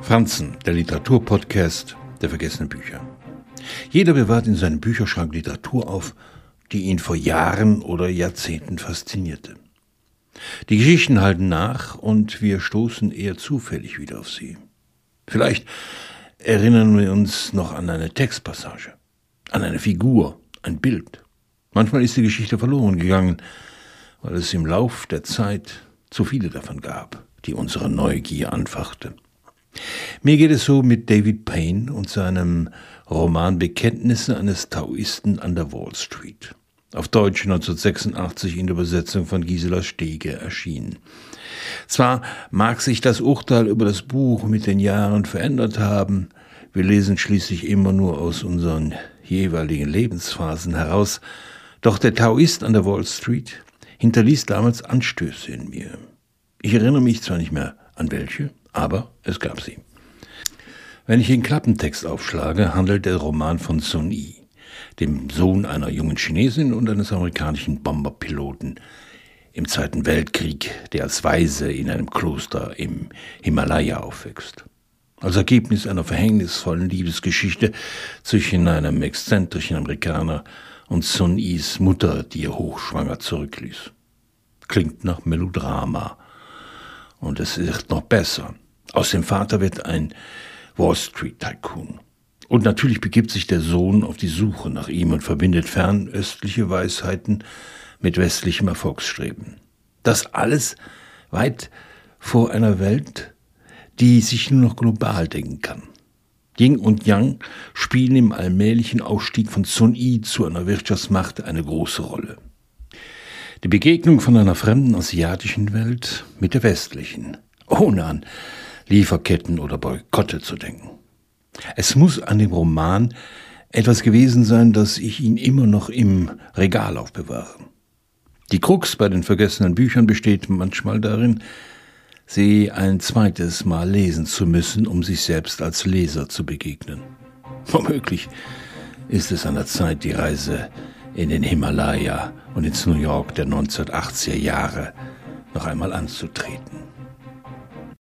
Franzen, der Literaturpodcast der vergessenen Bücher. Jeder bewahrt in seinem Bücherschrank Literatur auf, die ihn vor Jahren oder Jahrzehnten faszinierte. Die Geschichten halten nach und wir stoßen eher zufällig wieder auf sie. Vielleicht erinnern wir uns noch an eine Textpassage, an eine Figur, ein Bild. Manchmal ist die Geschichte verloren gegangen, weil es im Lauf der Zeit zu viele davon gab, die unsere Neugier anfachte. Mir geht es so mit David Payne und seinem Roman Bekenntnisse eines Taoisten an der Wall Street. Auf Deutsch 1986 in der Übersetzung von Gisela Stege erschienen. Zwar mag sich das Urteil über das Buch mit den Jahren verändert haben, wir lesen schließlich immer nur aus unseren jeweiligen Lebensphasen heraus, doch der Taoist an der Wall Street hinterließ damals Anstöße in mir. Ich erinnere mich zwar nicht mehr an welche, aber es gab sie. Wenn ich den Klappentext aufschlage, handelt der Roman von Sun Yi, dem Sohn einer jungen Chinesin und eines amerikanischen Bomberpiloten im Zweiten Weltkrieg, der als Weise in einem Kloster im Himalaya aufwächst. Als Ergebnis einer verhängnisvollen Liebesgeschichte zwischen einem exzentrischen Amerikaner und Sun Yis Mutter, die er hochschwanger zurückließ. Klingt nach Melodrama. Und es wird noch besser. Aus dem Vater wird ein Wall Street Tycoon. Und natürlich begibt sich der Sohn auf die Suche nach ihm und verbindet fernöstliche Weisheiten mit westlichem Erfolgsstreben. Das alles weit vor einer Welt, die sich nur noch global denken kann. Ying und Yang spielen im allmählichen Aufstieg von Sun Yi zu einer Wirtschaftsmacht eine große Rolle. Die Begegnung von einer fremden asiatischen Welt mit der westlichen, ohne an Lieferketten oder Boykotte zu denken. Es muss an dem Roman etwas gewesen sein, dass ich ihn immer noch im Regal aufbewahre. Die Krux bei den vergessenen Büchern besteht manchmal darin, sie ein zweites Mal lesen zu müssen, um sich selbst als Leser zu begegnen. Womöglich ist es an der Zeit, die Reise in den Himalaya und ins New York der 1980er Jahre noch einmal anzutreten.